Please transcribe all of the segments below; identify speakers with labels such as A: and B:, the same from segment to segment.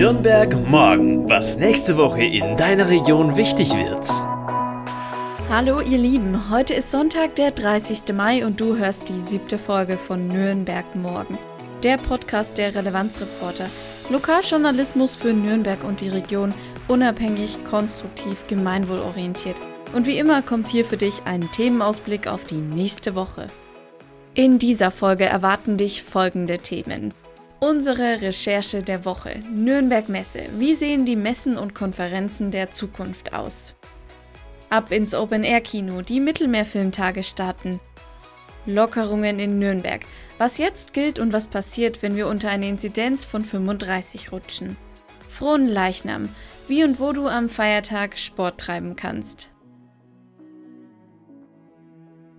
A: Nürnberg morgen, was nächste Woche in deiner Region wichtig wird.
B: Hallo ihr Lieben, heute ist Sonntag, der 30. Mai und du hörst die siebte Folge von Nürnberg morgen, der Podcast der Relevanzreporter. Lokaljournalismus für Nürnberg und die Region, unabhängig, konstruktiv, gemeinwohlorientiert. Und wie immer kommt hier für dich ein Themenausblick auf die nächste Woche. In dieser Folge erwarten dich folgende Themen. Unsere Recherche der Woche. Nürnberg Messe. Wie sehen die Messen und Konferenzen der Zukunft aus? Ab ins Open-Air-Kino. Die Mittelmeerfilmtage starten. Lockerungen in Nürnberg. Was jetzt gilt und was passiert, wenn wir unter eine Inzidenz von 35 rutschen. Frohen Leichnam. Wie und wo du am Feiertag Sport treiben kannst.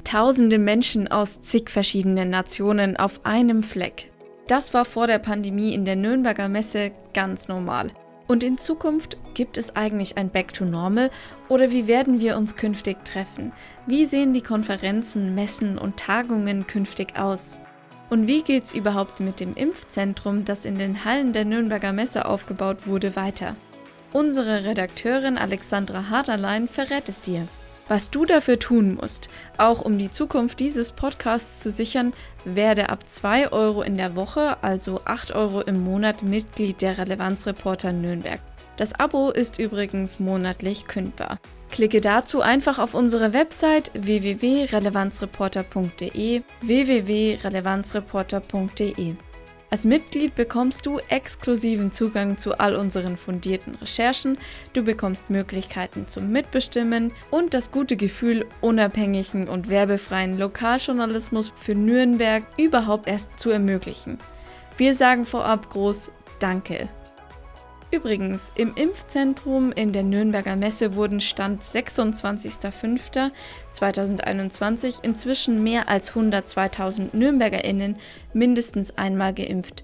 B: Tausende Menschen aus zig verschiedenen Nationen auf einem Fleck. Das war vor der Pandemie in der Nürnberger Messe ganz normal. Und in Zukunft gibt es eigentlich ein Back to Normal oder wie werden wir uns künftig treffen? Wie sehen die Konferenzen, Messen und Tagungen künftig aus? Und wie geht's überhaupt mit dem Impfzentrum, das in den Hallen der Nürnberger Messe aufgebaut wurde, weiter? Unsere Redakteurin Alexandra Harderlein verrät es dir. Was du dafür tun musst, auch um die Zukunft dieses Podcasts zu sichern, werde ab 2 Euro in der Woche, also 8 Euro im Monat, Mitglied der Relevanzreporter Nürnberg. Das Abo ist übrigens monatlich kündbar. Klicke dazu einfach auf unsere Website www.relevanzreporter.de www.relevanzreporter.de als Mitglied bekommst du exklusiven Zugang zu all unseren fundierten Recherchen, du bekommst Möglichkeiten zum Mitbestimmen und das gute Gefühl, unabhängigen und werbefreien Lokaljournalismus für Nürnberg überhaupt erst zu ermöglichen. Wir sagen vorab groß Danke. Übrigens, im Impfzentrum in der Nürnberger Messe wurden Stand 26.05.2021 inzwischen mehr als 102.000 NürnbergerInnen mindestens einmal geimpft.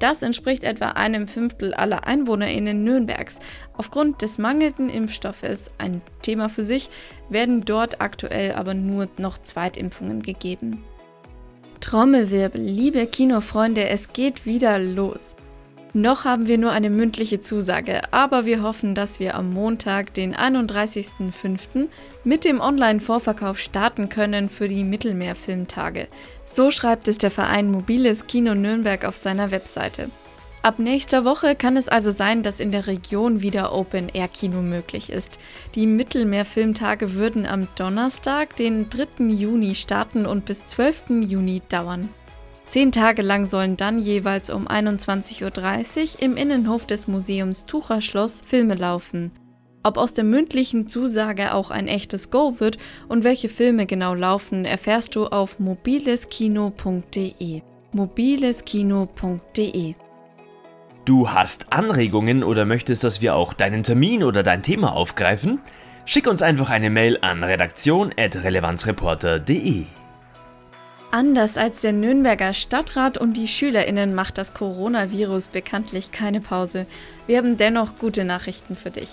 B: Das entspricht etwa einem Fünftel aller EinwohnerInnen Nürnbergs. Aufgrund des mangelnden Impfstoffes, ein Thema für sich, werden dort aktuell aber nur noch Zweitimpfungen gegeben. Trommelwirbel, liebe Kinofreunde, es geht wieder los. Noch haben wir nur eine mündliche Zusage, aber wir hoffen, dass wir am Montag, den 31.05., mit dem Online-Vorverkauf starten können für die Mittelmeerfilmtage. So schreibt es der Verein Mobiles Kino Nürnberg auf seiner Webseite. Ab nächster Woche kann es also sein, dass in der Region wieder Open-Air-Kino möglich ist. Die Mittelmeerfilmtage würden am Donnerstag, den 3. Juni starten und bis 12. Juni dauern. Zehn Tage lang sollen dann jeweils um 21.30 Uhr im Innenhof des Museums Tucherschloss Filme laufen. Ob aus der mündlichen Zusage auch ein echtes Go wird und welche Filme genau laufen, erfährst du auf mobileskino.de. mobileskino.de
A: Du hast Anregungen oder möchtest, dass wir auch deinen Termin oder dein Thema aufgreifen? Schick uns einfach eine Mail an redaktion.relevanzreporter.de.
B: Anders als der Nürnberger Stadtrat und die Schülerinnen macht das Coronavirus bekanntlich keine Pause. Wir haben dennoch gute Nachrichten für dich.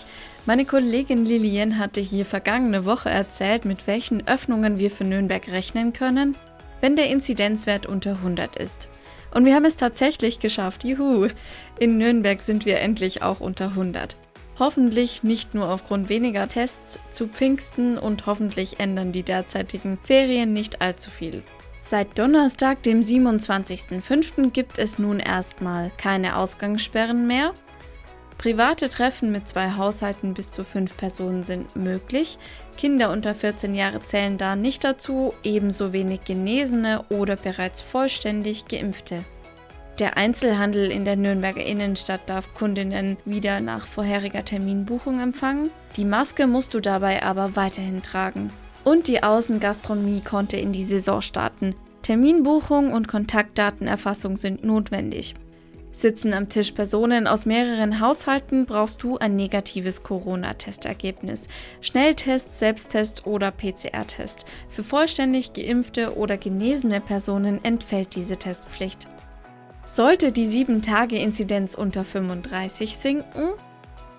B: Meine Kollegin Lilien hatte hier vergangene Woche erzählt, mit welchen Öffnungen wir für Nürnberg rechnen können, wenn der Inzidenzwert unter 100 ist. Und wir haben es tatsächlich geschafft. Juhu! In Nürnberg sind wir endlich auch unter 100. Hoffentlich nicht nur aufgrund weniger Tests zu Pfingsten und hoffentlich ändern die derzeitigen Ferien nicht allzu viel. Seit Donnerstag, dem 27.05. gibt es nun erstmal keine Ausgangssperren mehr. Private Treffen mit zwei Haushalten bis zu fünf Personen sind möglich. Kinder unter 14 Jahre zählen da nicht dazu, ebenso wenig Genesene oder bereits vollständig Geimpfte. Der Einzelhandel in der Nürnberger Innenstadt darf Kundinnen wieder nach vorheriger Terminbuchung empfangen. Die Maske musst du dabei aber weiterhin tragen. Und die Außengastronomie konnte in die Saison starten. Terminbuchung und Kontaktdatenerfassung sind notwendig. Sitzen am Tisch Personen aus mehreren Haushalten, brauchst du ein negatives Corona-Testergebnis. Schnelltest, Selbsttest oder PCR-Test. Für vollständig geimpfte oder genesene Personen entfällt diese Testpflicht. Sollte die 7-Tage-Inzidenz unter 35 sinken,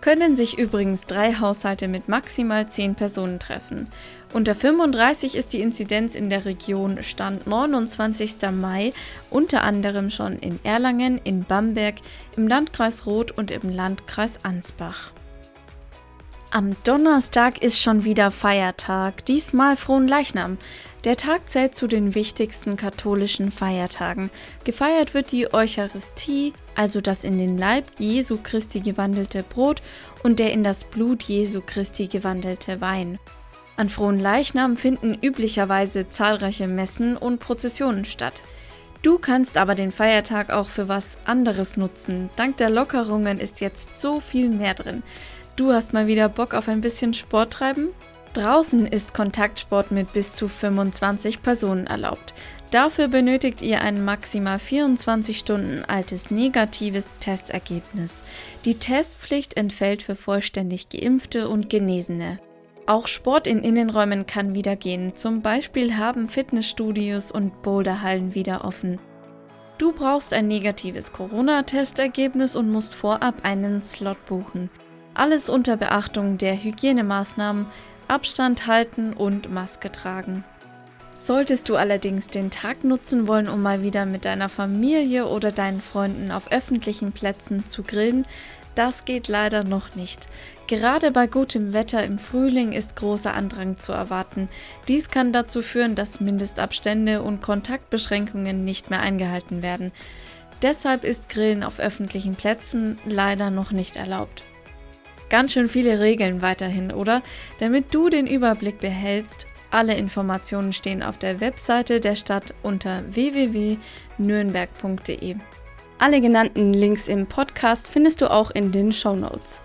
B: können sich übrigens drei Haushalte mit maximal 10 Personen treffen. Unter 35 ist die Inzidenz in der Region Stand 29. Mai unter anderem schon in Erlangen, in Bamberg, im Landkreis Roth und im Landkreis Ansbach. Am Donnerstag ist schon wieder Feiertag, diesmal Frohen Leichnam. Der Tag zählt zu den wichtigsten katholischen Feiertagen. Gefeiert wird die Eucharistie, also das in den Leib Jesu Christi gewandelte Brot und der in das Blut Jesu Christi gewandelte Wein. An Frohen Leichnam finden üblicherweise zahlreiche Messen und Prozessionen statt. Du kannst aber den Feiertag auch für was anderes nutzen. Dank der Lockerungen ist jetzt so viel mehr drin. Du hast mal wieder Bock auf ein bisschen Sport treiben? Draußen ist Kontaktsport mit bis zu 25 Personen erlaubt. Dafür benötigt ihr ein maximal 24 Stunden altes negatives Testergebnis. Die Testpflicht entfällt für vollständig geimpfte und Genesene. Auch Sport in Innenräumen kann wieder gehen. Zum Beispiel haben Fitnessstudios und Boulderhallen wieder offen. Du brauchst ein negatives Corona-Testergebnis und musst vorab einen Slot buchen. Alles unter Beachtung der Hygienemaßnahmen, Abstand halten und Maske tragen. Solltest du allerdings den Tag nutzen wollen, um mal wieder mit deiner Familie oder deinen Freunden auf öffentlichen Plätzen zu grillen, das geht leider noch nicht. Gerade bei gutem Wetter im Frühling ist großer Andrang zu erwarten. Dies kann dazu führen, dass Mindestabstände und Kontaktbeschränkungen nicht mehr eingehalten werden. Deshalb ist Grillen auf öffentlichen Plätzen leider noch nicht erlaubt. Ganz schön viele Regeln weiterhin, oder? Damit du den Überblick behältst, alle Informationen stehen auf der Webseite der Stadt unter www.nürnberg.de. Alle genannten Links im Podcast findest du auch in den Show Notes.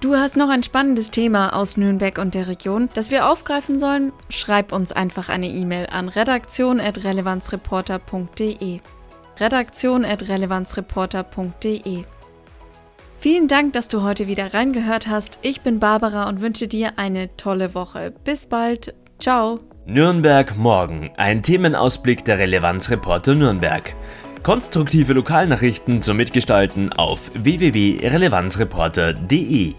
B: Du hast noch ein spannendes Thema aus Nürnberg und der Region, das wir aufgreifen sollen? Schreib uns einfach eine E-Mail an redaktion.relevanzreporter.de. Redaktion.relevanzreporter.de. Vielen Dank, dass du heute wieder reingehört hast. Ich bin Barbara und wünsche dir eine tolle Woche. Bis bald. Ciao.
A: Nürnberg morgen. Ein Themenausblick der Relevanzreporter Nürnberg. Konstruktive Lokalnachrichten zum Mitgestalten auf www.relevanzreporter.de.